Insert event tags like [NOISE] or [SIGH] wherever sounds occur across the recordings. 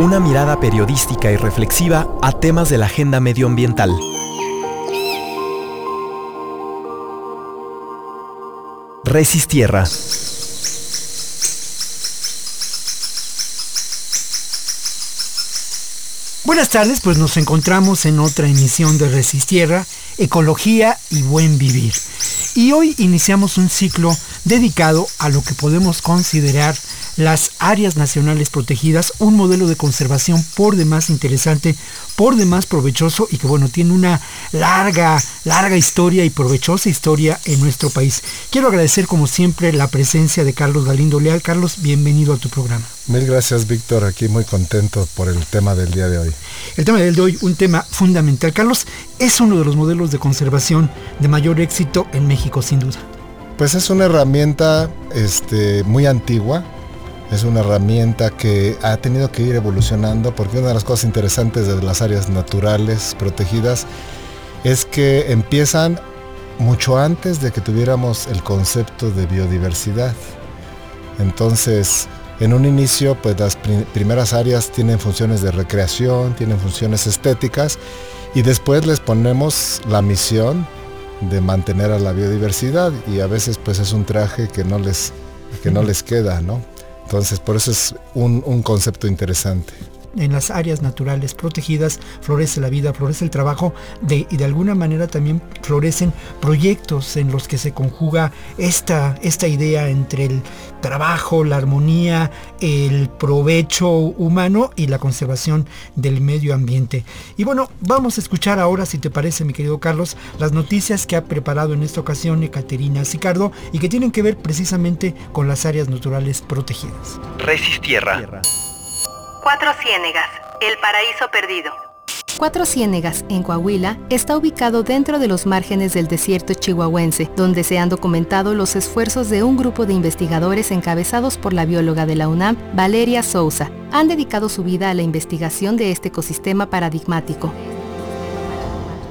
Una mirada periodística y reflexiva a temas de la agenda medioambiental. Resistierra. Buenas tardes, pues nos encontramos en otra emisión de Resistierra, Ecología y Buen Vivir. Y hoy iniciamos un ciclo dedicado a lo que podemos considerar las áreas nacionales protegidas, un modelo de conservación por demás interesante, por demás provechoso y que bueno, tiene una larga, larga historia y provechosa historia en nuestro país. Quiero agradecer como siempre la presencia de Carlos Galindo Leal. Carlos, bienvenido a tu programa. Mil gracias Víctor, aquí muy contento por el tema del día de hoy. El tema del día de hoy, un tema fundamental. Carlos, es uno de los modelos de conservación de mayor éxito en México, sin duda. Pues es una herramienta este, muy antigua, es una herramienta que ha tenido que ir evolucionando porque una de las cosas interesantes de las áreas naturales protegidas es que empiezan mucho antes de que tuviéramos el concepto de biodiversidad. Entonces, en un inicio, pues las primeras áreas tienen funciones de recreación, tienen funciones estéticas y después les ponemos la misión de mantener a la biodiversidad y a veces pues es un traje que no les, que no les queda, ¿no? Entonces, por eso es un, un concepto interesante en las áreas naturales protegidas florece la vida, florece el trabajo de, y de alguna manera también florecen proyectos en los que se conjuga esta, esta idea entre el trabajo, la armonía, el provecho humano y la conservación del medio ambiente. Y bueno, vamos a escuchar ahora, si te parece, mi querido Carlos, las noticias que ha preparado en esta ocasión Ecaterina Sicardo y que tienen que ver precisamente con las áreas naturales protegidas. Resistierra. Cuatro Ciénegas, el paraíso perdido. Cuatro Ciénegas, en Coahuila, está ubicado dentro de los márgenes del desierto chihuahuense, donde se han documentado los esfuerzos de un grupo de investigadores encabezados por la bióloga de la UNAM, Valeria Sousa. Han dedicado su vida a la investigación de este ecosistema paradigmático.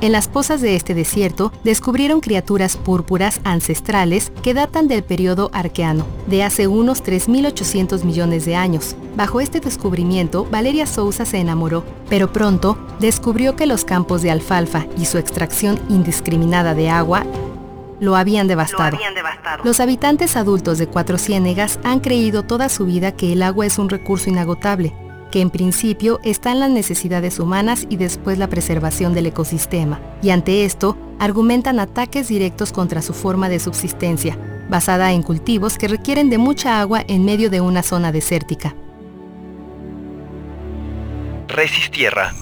En las pozas de este desierto descubrieron criaturas púrpuras ancestrales que datan del periodo arqueano, de hace unos 3.800 millones de años. Bajo este descubrimiento, Valeria Sousa se enamoró, pero pronto descubrió que los campos de alfalfa y su extracción indiscriminada de agua lo habían devastado. Los habitantes adultos de Cuatro Ciénegas han creído toda su vida que el agua es un recurso inagotable, que en principio están las necesidades humanas y después la preservación del ecosistema, y ante esto argumentan ataques directos contra su forma de subsistencia, basada en cultivos que requieren de mucha agua en medio de una zona desértica. Resistierra.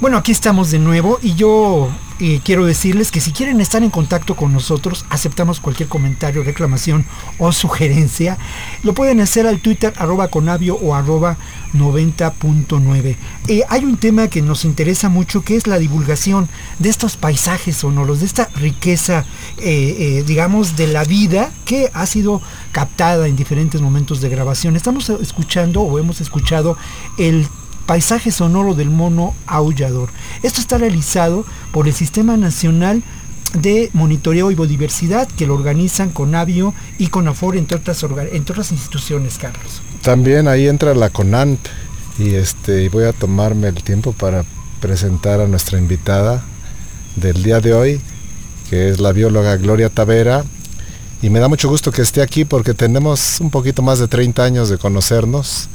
Bueno, aquí estamos de nuevo y yo y quiero decirles que si quieren estar en contacto con nosotros, aceptamos cualquier comentario, reclamación o sugerencia. Lo pueden hacer al Twitter arroba conavio o arroba 90.9. Eh, hay un tema que nos interesa mucho que es la divulgación de estos paisajes sonoros, de esta riqueza, eh, eh, digamos, de la vida que ha sido captada en diferentes momentos de grabación. Estamos escuchando o hemos escuchado el Paisaje Sonoro del Mono Aullador. Esto está realizado por el Sistema Nacional de Monitoreo y Biodiversidad que lo organizan CONAVIO y CONAFOR, entre otras, entre otras instituciones, Carlos. También ahí entra la CONANT y este, voy a tomarme el tiempo para presentar a nuestra invitada del día de hoy, que es la bióloga Gloria Tavera. Y me da mucho gusto que esté aquí porque tenemos un poquito más de 30 años de conocernos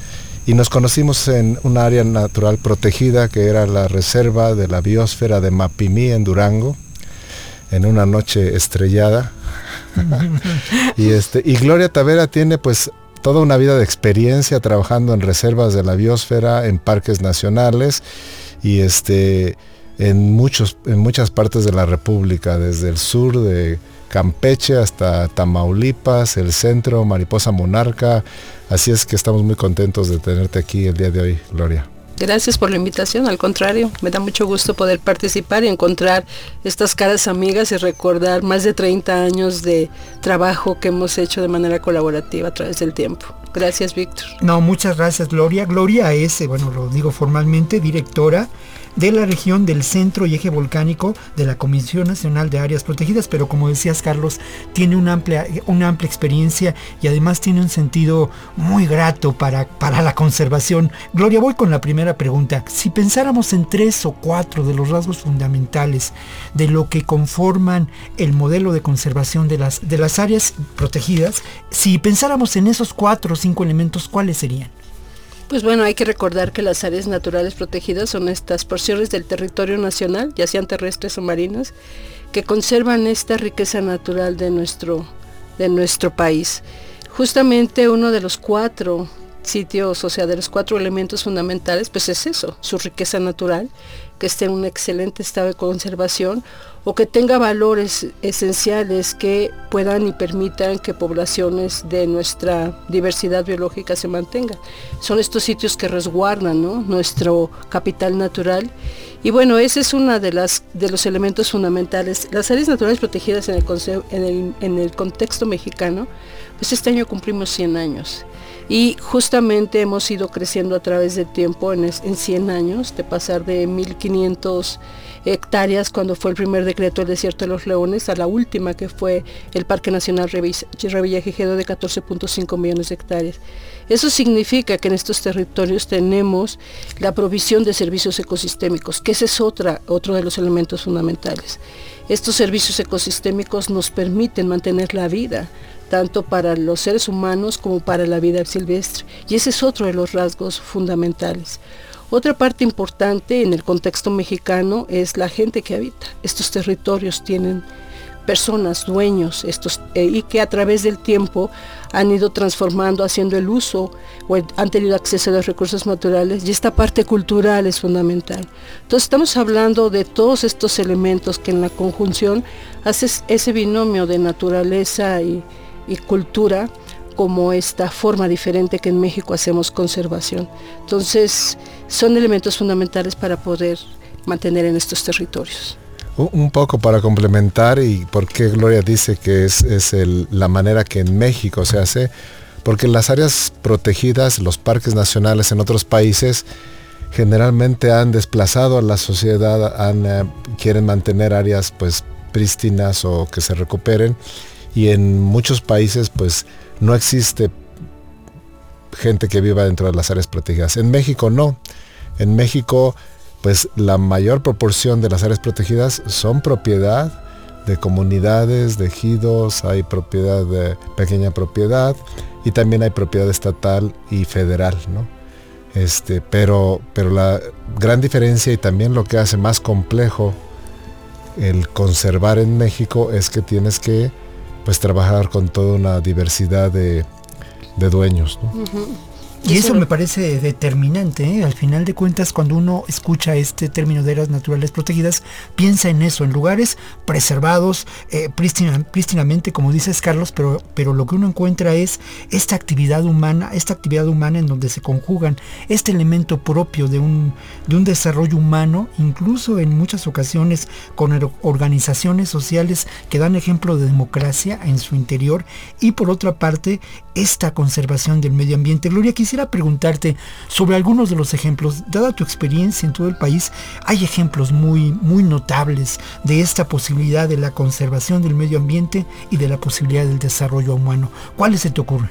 y nos conocimos en un área natural protegida que era la reserva de la biosfera de Mapimí en Durango, en una noche estrellada. [LAUGHS] y, este, y Gloria Tavera tiene pues toda una vida de experiencia trabajando en reservas de la biosfera, en parques nacionales y este, en, muchos, en muchas partes de la República, desde el sur de Campeche hasta Tamaulipas, el centro, Mariposa Monarca. Así es que estamos muy contentos de tenerte aquí el día de hoy, Gloria. Gracias por la invitación, al contrario, me da mucho gusto poder participar y encontrar estas caras amigas y recordar más de 30 años de trabajo que hemos hecho de manera colaborativa a través del tiempo. Gracias, Víctor. No, muchas gracias, Gloria. Gloria es, eh, bueno, lo digo formalmente, directora de la región del centro y eje volcánico de la Comisión Nacional de Áreas Protegidas, pero como decías Carlos, tiene una amplia, una amplia experiencia y además tiene un sentido muy grato para, para la conservación. Gloria, voy con la primera pregunta. Si pensáramos en tres o cuatro de los rasgos fundamentales de lo que conforman el modelo de conservación de las, de las áreas protegidas, si pensáramos en esos cuatro o cinco elementos, ¿cuáles serían? Pues bueno, hay que recordar que las áreas naturales protegidas son estas porciones del territorio nacional, ya sean terrestres o marinas, que conservan esta riqueza natural de nuestro, de nuestro país. Justamente uno de los cuatro sitios, o sea, de los cuatro elementos fundamentales, pues es eso, su riqueza natural, que esté en un excelente estado de conservación o que tenga valores esenciales que puedan y permitan que poblaciones de nuestra diversidad biológica se mantengan. Son estos sitios que resguardan nuestro capital natural. Y bueno, ese es uno de, de los elementos fundamentales. Las áreas naturales protegidas en el, en el, en el contexto mexicano, pues este año cumplimos 100 años. Y justamente hemos ido creciendo a través del tiempo en, en 100 años, de pasar de 1500 hectáreas cuando fue el primer decreto del desierto de los leones a la última que fue el Parque Nacional Revillagigedo de 14.5 millones de hectáreas. Eso significa que en estos territorios tenemos la provisión de servicios ecosistémicos, que ese es otra, otro de los elementos fundamentales. Estos servicios ecosistémicos nos permiten mantener la vida, tanto para los seres humanos como para la vida silvestre. Y ese es otro de los rasgos fundamentales. Otra parte importante en el contexto mexicano es la gente que habita. Estos territorios tienen personas, dueños, estos, eh, y que a través del tiempo han ido transformando, haciendo el uso o han tenido acceso a los recursos naturales y esta parte cultural es fundamental. Entonces estamos hablando de todos estos elementos que en la conjunción hace ese binomio de naturaleza y cultura como esta forma diferente que en México hacemos conservación. Entonces, son elementos fundamentales para poder mantener en estos territorios. Un poco para complementar y por qué Gloria dice que es, la manera que en México se hace, porque las áreas protegidas, los parques nacionales en otros países, generalmente han desplazado a la sociedad, eh, quieren mantener áreas pues prístinas o que se recuperen y en muchos países pues no existe gente que viva dentro de las áreas protegidas. En México no. En México pues la mayor proporción de las áreas protegidas son propiedad de comunidades, de ejidos, hay propiedad de pequeña propiedad y también hay propiedad estatal y federal, ¿no? Este, pero, pero la gran diferencia y también lo que hace más complejo el conservar en México es que tienes que pues trabajar con toda una diversidad de, dueños. Y eso me parece determinante. ¿eh? Al final de cuentas, cuando uno escucha este término de áreas naturales protegidas, piensa en eso, en lugares preservados, eh, prístinamente, como dices Carlos, pero, pero lo que uno encuentra es esta actividad humana, esta actividad humana en donde se conjugan este elemento propio de un, de un desarrollo humano, incluso en muchas ocasiones con organizaciones sociales que dan ejemplo de democracia en su interior, y por otra parte, esta conservación del medio ambiente. Gloria, quisiera preguntarte sobre algunos de los ejemplos. Dada tu experiencia en todo el país, hay ejemplos muy, muy notables de esta posibilidad de la conservación del medio ambiente y de la posibilidad del desarrollo humano. ¿Cuáles se te ocurren?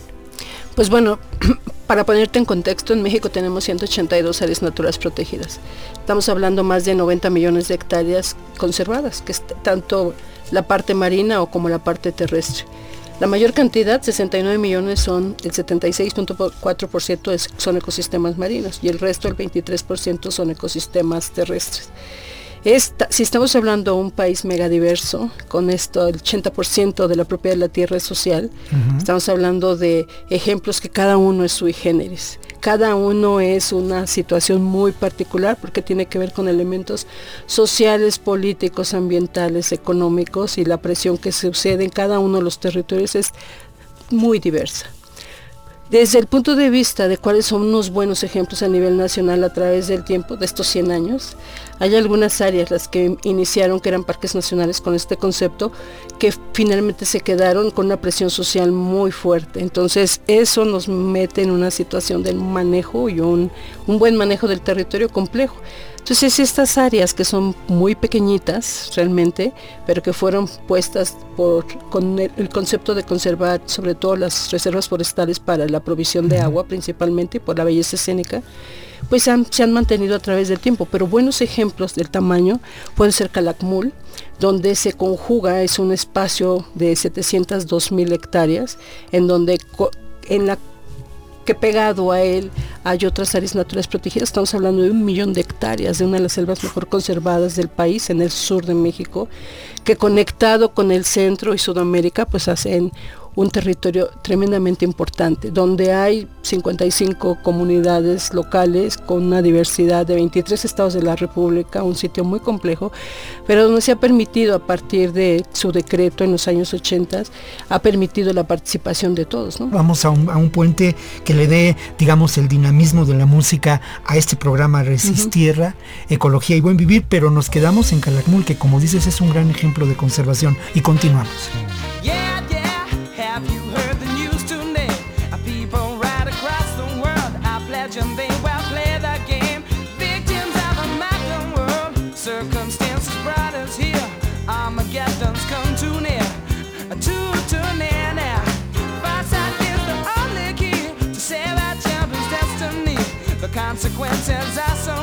Pues bueno, [CLEARS THROAT] para ponerte en contexto, en México tenemos 182 áreas naturales protegidas. Estamos hablando más de 90 millones de hectáreas conservadas, que es tanto la parte marina o como la parte terrestre. La mayor cantidad, 69 millones, son el 76.4% son ecosistemas marinos y el resto, el 23%, son ecosistemas terrestres. Si estamos hablando de un país megadiverso, con esto el 80% de la propiedad de la tierra es social, estamos hablando de ejemplos que cada uno es sui generis cada uno es una situación muy particular porque tiene que ver con elementos sociales, políticos, ambientales, económicos y la presión que sucede en cada uno de los territorios es muy diversa. Desde el punto de vista de cuáles son unos buenos ejemplos a nivel nacional a través del tiempo, de estos 100 años, hay algunas áreas las que iniciaron que eran parques nacionales con este concepto que finalmente se quedaron con una presión social muy fuerte. Entonces eso nos mete en una situación de manejo y un, un buen manejo del territorio complejo. Entonces estas áreas que son muy pequeñitas realmente, pero que fueron puestas por, con el, concepto de conservar sobre todo las reservas forestales para la provisión de agua principalmente por la belleza escénica, pues se han mantenido a través del tiempo. Pero buenos ejemplos del tamaño puede ser Calakmul, donde se conjuga, es un espacio de 702 mil hectáreas, en donde en la que pegado a él hay otras áreas naturales protegidas. Estamos hablando de un millón de hectáreas de una de las selvas mejor conservadas del país, en el sur de México, que conectado con el centro y Sudamérica, pues hacen un territorio tremendamente importante, donde hay 55 comunidades locales con una diversidad de 23 estados de la República, un sitio muy complejo, pero donde se ha permitido a partir de su decreto en los años 80, ha permitido la participación de todos. Vamos a un, puente que le dé, digamos, el dinamismo de la música a este programa Resistierra, Ecología y Buen Vivir, pero nos quedamos en Calakmul, que como dices es un gran ejemplo de conservación, y continuamos. Have you heard the news today? Our people right across the world are pledging they will play the game. Victims of a modern world. Circumstances brought us here. Armageddon's come too near. Too, too near now. Farsight is the only key to save our children's destiny. The consequences are so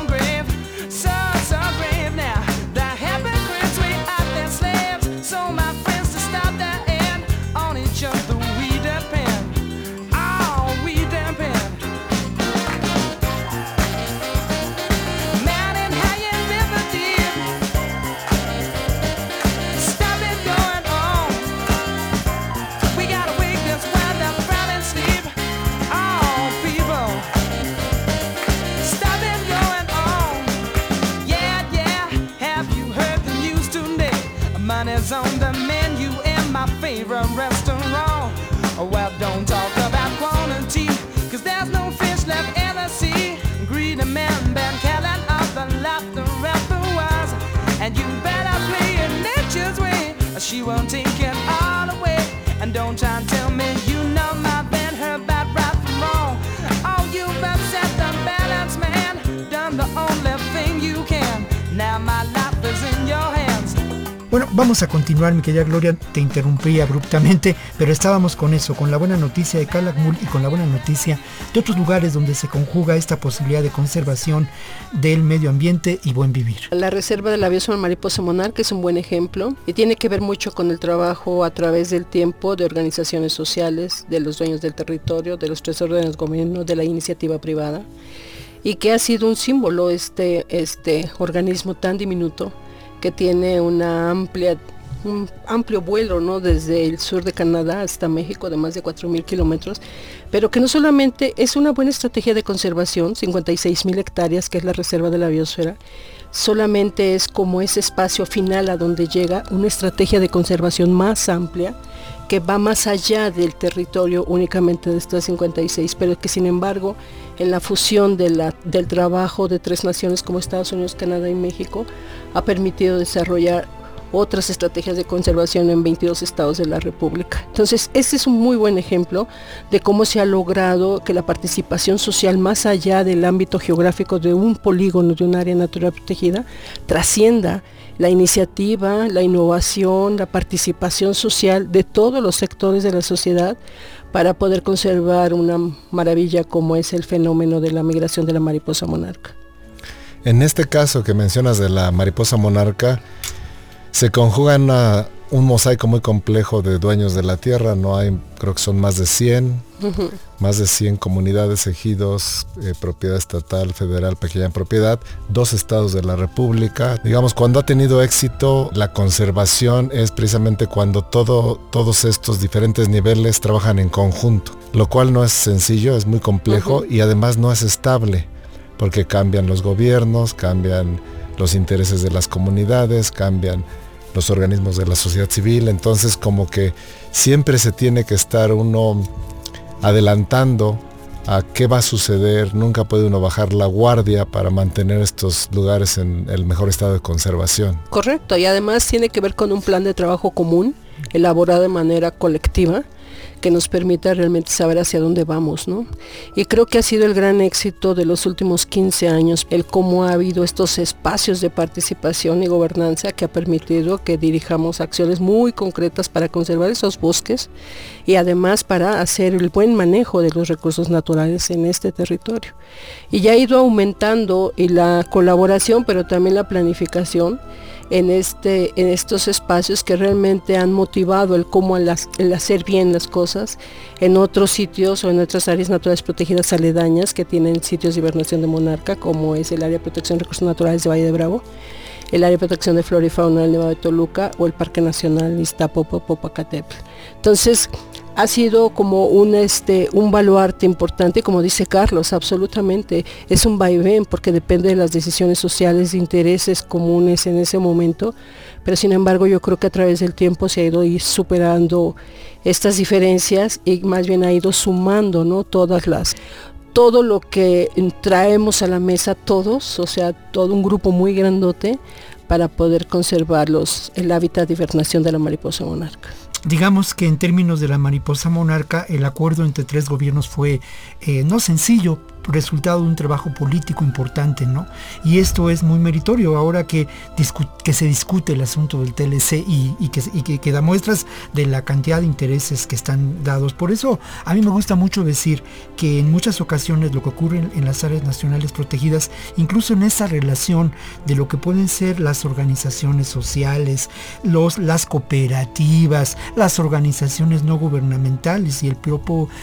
won't take it all away. And don't try and tell Bueno, vamos a continuar, mi querida Gloria, te interrumpí abruptamente, pero estábamos con eso, con la buena noticia de Calakmul y con la buena noticia de otros lugares donde se conjuga esta posibilidad de conservación del medio ambiente y buen vivir. La reserva de la biosfera mariposa monarca es un buen ejemplo y tiene que ver mucho con el trabajo a través del tiempo de organizaciones sociales, de los dueños del territorio, de los tres órdenes de gobierno, de la iniciativa privada y que ha sido un símbolo este, este organismo tan diminuto que tiene una amplia un amplio vuelo ¿no? desde el sur de Canadá hasta México de más de 4.000 kilómetros, pero que no solamente es una buena estrategia de conservación, 56.000 hectáreas, que es la reserva de la biosfera, solamente es como ese espacio final a donde llega una estrategia de conservación más amplia, que va más allá del territorio únicamente de estas 56, pero que sin embargo en la fusión del trabajo de tres naciones como Estados Unidos, Canadá y México ha permitido desarrollar otras estrategias de conservación en 22 estados de la República. Entonces, este es un muy buen ejemplo de cómo se ha logrado que la participación social, más allá del ámbito geográfico de un polígono, de un área natural protegida, trascienda la iniciativa, la innovación, la participación social de todos los sectores de la sociedad para poder conservar una maravilla como es el fenómeno de la migración de la mariposa monarca. En este caso que mencionas de la mariposa monarca, se conjuga en una- un mosaico muy complejo de dueños de la tierra, no hay, creo que son más de 100, más de 100 comunidades, ejidos, eh, propiedad estatal, federal, pequeña propiedad, dos estados de la República. Digamos, cuando ha tenido éxito, la conservación es precisamente cuando todo, todos estos diferentes niveles trabajan en conjunto, lo cual no es sencillo, es muy complejo y además no es estable, porque cambian los gobiernos, cambian los intereses de las comunidades, cambian los organismos de la sociedad civil, entonces como que siempre se tiene que estar uno adelantando a qué va a suceder, nunca puede uno bajar la guardia para mantener estos lugares en el mejor estado de conservación. Correcto, y además tiene que ver con un plan de trabajo común, elaborado de manera colectiva, que nos permita realmente saber hacia dónde vamos, ¿no? Y creo que ha sido el gran éxito de los últimos 15 años, el cómo ha habido estos espacios de participación y gobernanza que ha permitido que dirijamos acciones muy concretas para conservar esos bosques y además para hacer el buen manejo de los recursos naturales en este territorio. Y ya ha ido aumentando y la colaboración, pero también la planificación en, este, en estos espacios que realmente han motivado el cómo hacer bien las cosas en otros sitios o en otras áreas naturales protegidas aledañas que tienen sitios de hibernación de monarca, como es el área de protección de recursos naturales de Valle de Bravo, el área de protección de flora y fauna del Nevado de Toluca o el Parque Nacional Iztapopo-Popocatépetl. Entonces, ha sido como un, este, un baluarte importante, como dice Carlos, absolutamente. Es un vaivén porque depende de las decisiones sociales, de intereses comunes en ese momento, pero sin embargo yo creo que a través del tiempo se ha ido superando estas diferencias y más bien ha ido sumando ¿no? todas las todo lo que traemos a la mesa todos, o sea, todo un grupo muy grandote para poder conservar el hábitat de hibernación de la mariposa monarca. Digamos que en términos de la mariposa monarca, el acuerdo entre tres gobiernos fue eh, no sencillo, resultado de un trabajo político importante, ¿no? Y esto es muy meritorio ahora que, que se discute el asunto del TLC y, que, da muestras de la cantidad de intereses que están dados. Por eso a mí me gusta mucho decir que en muchas ocasiones lo que ocurre en, las áreas nacionales protegidas, incluso en esa relación de lo que pueden ser las organizaciones sociales, los, las cooperativas, las organizaciones no gubernamentales y, el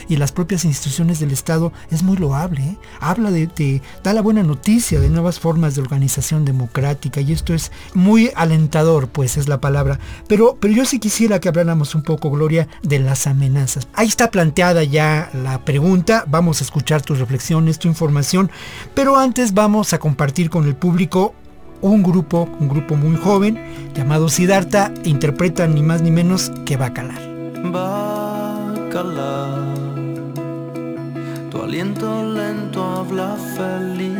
y las propias instituciones del Estado, es muy loable. Habla de, da la buena noticia de nuevas formas de organización democrática y esto es muy alentador, pues es la palabra. Pero, pero yo sí quisiera que habláramos un poco, Gloria, de las amenazas. Ahí está planteada ya la pregunta, vamos a escuchar tus reflexiones, tu información, pero antes vamos a compartir con el público un grupo, un grupo muy joven llamado Siddhartha, interpreta ni más ni menos que Bacalar. Bacalar aliento lento habla felicidad.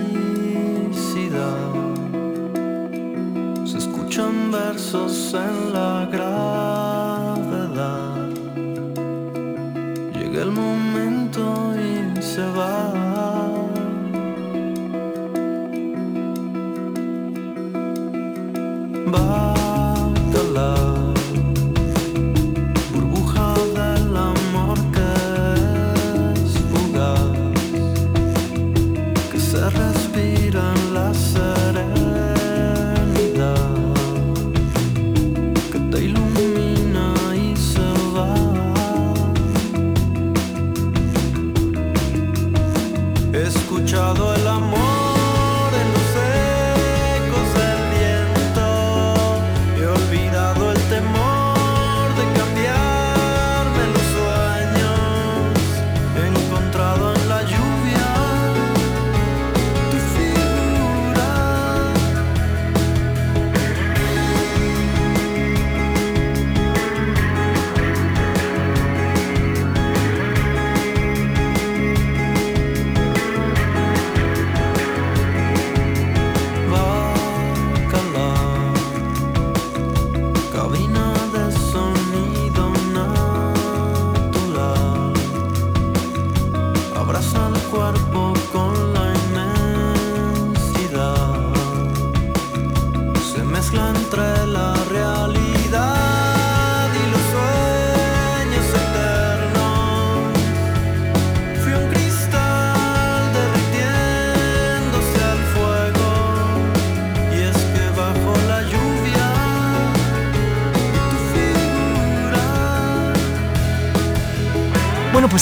Se escuchan versos en la gravedad. Llega el momento y se va. going on.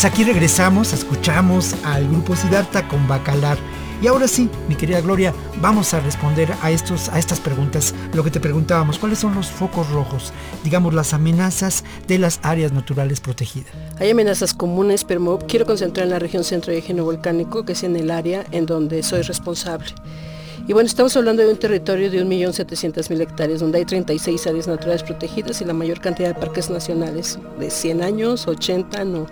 Pues aquí regresamos, escuchamos al grupo Siddhartha con Bacalar. Y ahora sí, mi querida Gloria, vamos a responder a, estos, a estas preguntas. Lo que te preguntábamos, ¿cuáles son los focos rojos? Digamos, las amenazas de las áreas naturales protegidas. Hay amenazas comunes, pero quiero concentrar en la región centro de volcánico, que es en el área en donde soy responsable. Y bueno, estamos hablando de un territorio de 1.700.000 hectáreas, donde hay 36 áreas naturales protegidas y la mayor cantidad de parques nacionales, de 100 años, 80, no,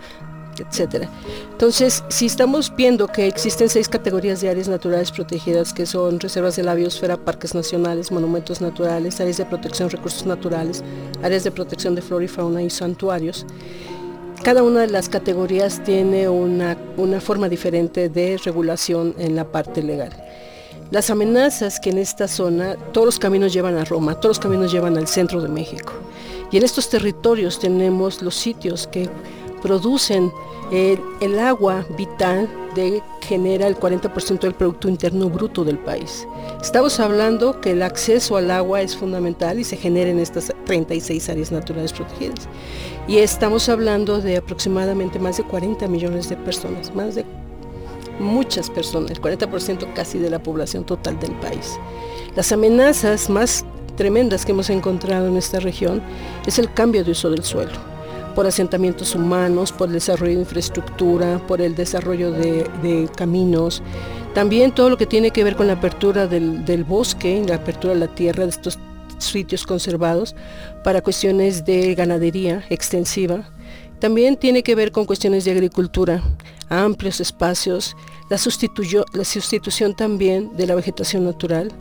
etcétera. Entonces, si estamos viendo que existen seis categorías de áreas naturales protegidas, que son reservas de la biosfera, parques nacionales, monumentos naturales, áreas de protección recursos naturales, áreas de protección de flora y fauna y santuarios, cada una de las categorías tiene una, una forma diferente de regulación en la parte legal. Las amenazas que en esta zona, todos los caminos llevan a Roma, todos los caminos llevan al centro de México. Y en estos territorios tenemos los sitios que producen el, el agua vital de genera el 40% del Producto Interno Bruto del país. Estamos hablando que el acceso al agua es fundamental y se genera en estas 36 áreas naturales protegidas. Y estamos hablando de aproximadamente más de 40 millones de personas, más de muchas personas, el 40% casi de la población total del país. Las amenazas más tremendas que hemos encontrado en esta región es el cambio de uso del suelo por asentamientos humanos, por el desarrollo de infraestructura, por el desarrollo de, caminos. También todo lo que tiene que ver con la apertura del, bosque, la apertura de la tierra, de estos sitios conservados, para cuestiones de ganadería extensiva. También tiene que ver con cuestiones de agricultura, amplios espacios, la sustitución también de la vegetación natural,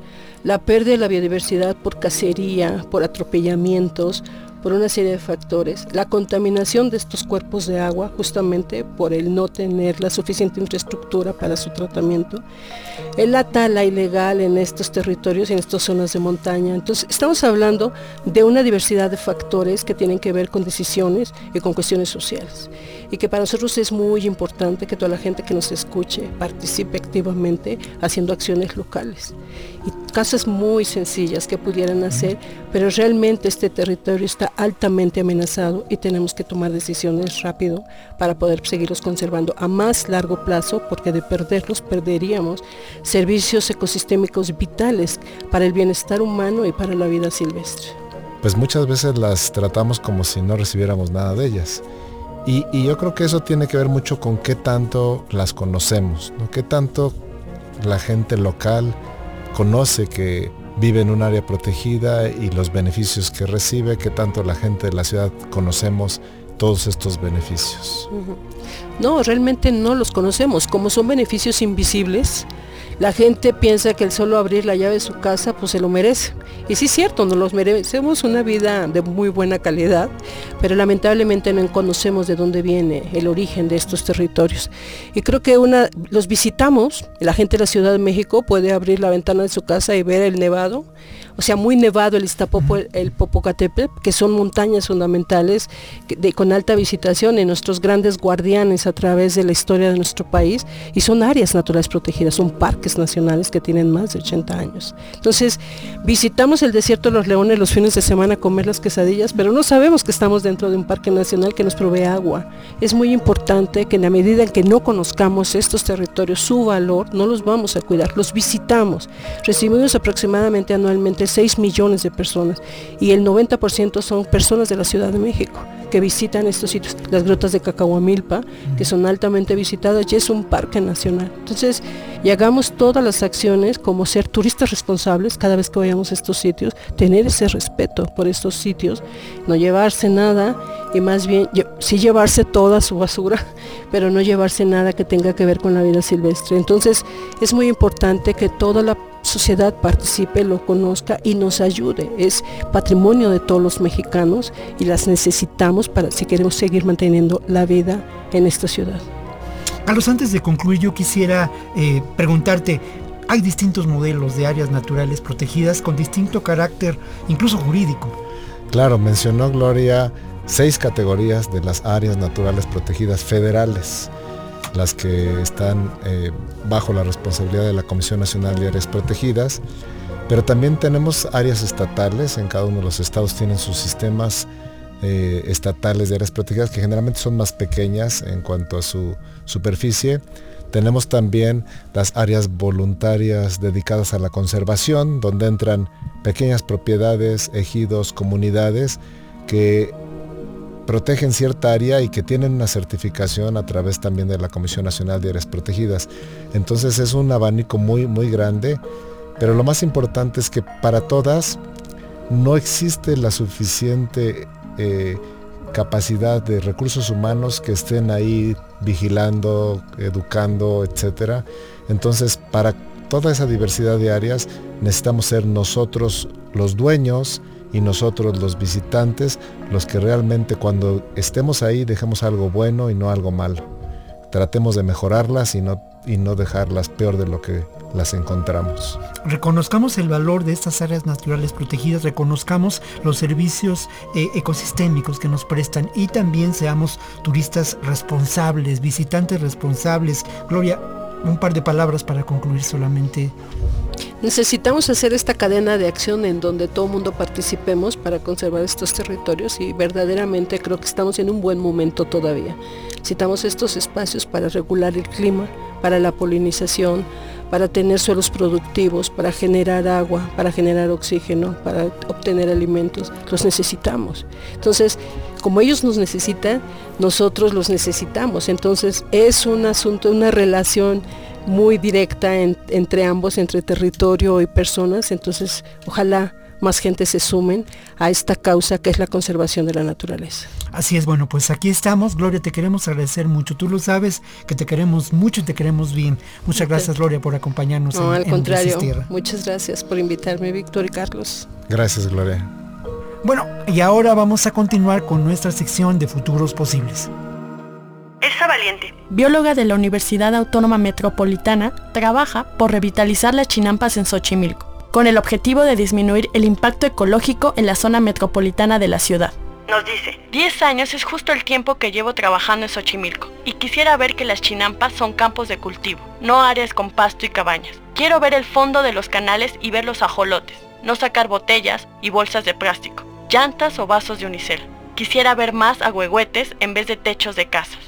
la pérdida de la biodiversidad por cacería, por atropellamientos, por una serie de factores. La contaminación de estos cuerpos de agua, justamente por el no tener la suficiente infraestructura para su tratamiento. La tala ilegal en estos territorios, en estas zonas de montaña. Entonces, estamos hablando de una diversidad de factores que tienen que ver con decisiones y con cuestiones sociales. Y que para nosotros es muy importante que toda la gente que nos escuche participe activamente haciendo acciones locales. Y casas muy sencillas que pudieran hacer, pero realmente este territorio está altamente amenazado y tenemos que tomar decisiones rápido para poder seguirlos conservando a más largo plazo, porque de perderlos perderíamos servicios ecosistémicos vitales para el bienestar humano y para la vida silvestre. Pues muchas veces las tratamos como si no recibiéramos nada de ellas. Y, yo creo que eso tiene que ver mucho con qué tanto las conocemos, ¿no? qué tanto la gente local conoce que vive en un área protegida y los beneficios que recibe, que tanto la gente de la ciudad conocemos todos estos beneficios. No, realmente no los conocemos. Como son beneficios invisibles, la gente piensa que el solo abrir la llave de su casa pues se lo merece. Y sí es cierto, nos los merecemos una vida de muy buena calidad, pero lamentablemente no conocemos de dónde viene el origen de estos territorios. Y creo que una, los visitamos, la gente de la Ciudad de México puede abrir la ventana de su casa y ver el nevado o sea, muy nevado el Iztapopo, el Popocatépetl, que son montañas fundamentales con alta visitación en nuestros grandes guardianes a través de la historia de nuestro país y son áreas naturales protegidas, son nacionales que tienen más de 80 años. Entonces, visitamos el desierto de los leones los fines de semana a comer las quesadillas, pero no sabemos que estamos dentro de un parque nacional que nos provee agua. Es muy importante que en la medida en que no conozcamos estos territorios, su valor, no los vamos a cuidar, los visitamos. Recibimos aproximadamente anualmente 6 millones de personas y el 90% son personas de la Ciudad de México que visitan estos sitios, las grotas de Cacahuamilpa, que son altamente visitadas y es un parque nacional. Entonces, y hagamos todas las acciones como ser turistas responsables cada vez que vayamos a estos sitios, tener ese respeto por estos sitios, no llevarse nada y más bien sí llevarse toda su basura, [LAUGHS] pero no llevarse nada que tenga que ver con la vida silvestre. Entonces, es muy importante que toda la sociedad participe, lo conozca y nos ayude. Es patrimonio de todos los mexicanos y las necesitamos para si queremos seguir manteniendo la vida en esta ciudad. Carlos, antes de concluir yo quisiera eh, preguntarte, hay distintos modelos de áreas naturales protegidas con distinto carácter, incluso jurídico. Claro, mencionó Gloria seis categorías de las áreas naturales protegidas federales las que están eh, bajo la responsabilidad de la Comisión Nacional de Áreas Protegidas, pero también tenemos áreas estatales, en cada uno de los estados tienen sus sistemas eh, estatales de áreas protegidas que generalmente son más pequeñas en cuanto a su superficie. Tenemos también las áreas voluntarias dedicadas a la conservación, donde entran pequeñas propiedades, ejidos, comunidades que protegen cierta área y que tienen una certificación a través también de la Comisión Nacional de Áreas Protegidas. Entonces es un abanico muy, muy grande, pero lo más importante es que para todas no existe la suficiente eh, capacidad de recursos humanos que estén ahí vigilando, educando, etc. Entonces, para toda esa diversidad de áreas necesitamos ser nosotros los dueños y nosotros los visitantes los que realmente cuando estemos ahí dejemos algo bueno y no algo malo. Tratemos de mejorarlas y no, y no dejarlas peor de lo que las encontramos. Reconozcamos el valor de estas áreas naturales protegidas, reconozcamos los servicios eh, ecosistémicos que nos prestan y también seamos turistas responsables, visitantes responsables. Gloria, un par de palabras para concluir solamente. Necesitamos hacer esta cadena de acción en donde todo el mundo participemos para conservar estos territorios y verdaderamente creo que estamos en un buen momento todavía. Necesitamos estos espacios para regular el clima, para la polinización, para tener suelos productivos, para generar agua, para generar oxígeno, para obtener alimentos. Los necesitamos. Entonces, como ellos nos necesitan, nosotros los necesitamos. Entonces, es un asunto, una relación muy directa entre ambos, entre territorio y personas. Entonces, ojalá más gente se sumen a esta causa que es la conservación de la naturaleza. Así es, bueno, pues aquí estamos. Gloria, te queremos agradecer mucho. Tú lo sabes, que te queremos mucho y te queremos bien. Muchas gracias, Gloria, por acompañarnos. No, al contrario. Muchas gracias por invitarme, Víctor y Carlos. Gracias, Gloria. Bueno, y ahora vamos a continuar con nuestra sección de futuros posibles. Elsa Valiente, bióloga de la Universidad Autónoma Metropolitana, trabaja por revitalizar las chinampas en Xochimilco con el objetivo de disminuir el impacto ecológico en la zona metropolitana de la ciudad. Nos dice, 10 años es justo el tiempo que llevo trabajando en Xochimilco y quisiera ver que las chinampas son campos de cultivo, no áreas con pasto y cabañas. Quiero ver el fondo de los canales y ver los ajolotes, no sacar botellas y bolsas de plástico, llantas o vasos de unicel. Quisiera ver más agüehuetes en vez de techos de casas.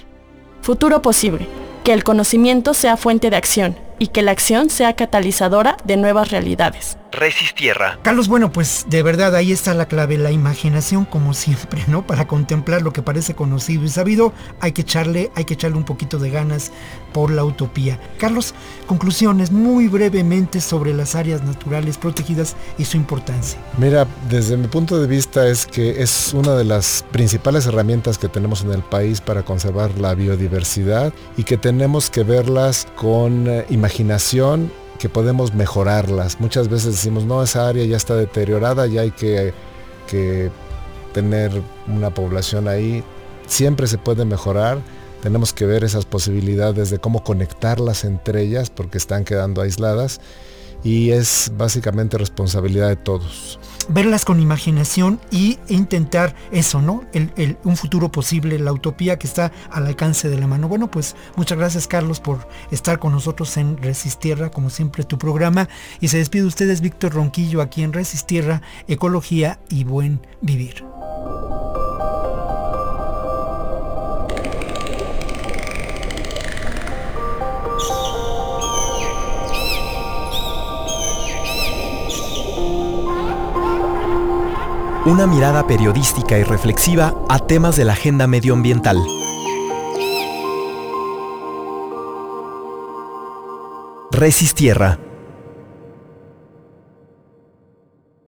Futuro posible. Que el conocimiento sea fuente de acción y que la acción sea catalizadora de nuevas realidades. Resistierra. Carlos, bueno, pues de verdad ahí está la clave, la imaginación como siempre, ¿no? Para contemplar lo que parece conocido y sabido, hay que echarle, hay que echarle un poquito de ganas por la utopía. Carlos, conclusiones muy brevemente sobre las áreas naturales protegidas y su importancia. Mira, desde mi punto de vista es que es una de las principales herramientas que tenemos en el país para conservar la biodiversidad y que tenemos que verlas con eh, imaginación que podemos mejorarlas. Muchas veces decimos, no, esa área ya está deteriorada, ya hay que, que tener una población ahí. Siempre se puede mejorar. Tenemos que ver esas posibilidades de cómo conectarlas entre ellas porque están quedando aisladas y es básicamente responsabilidad de todos verlas con imaginación y intentar eso, ¿no? El, un futuro posible, la utopía que está al alcance de la mano. Bueno, pues muchas gracias Carlos por estar con nosotros en Resistierra, como siempre tu programa. Y se despide ustedes Víctor Ronquillo aquí en Resistierra, Ecología y Buen Vivir. Una mirada periodística y reflexiva a temas de la agenda medioambiental. Resistierra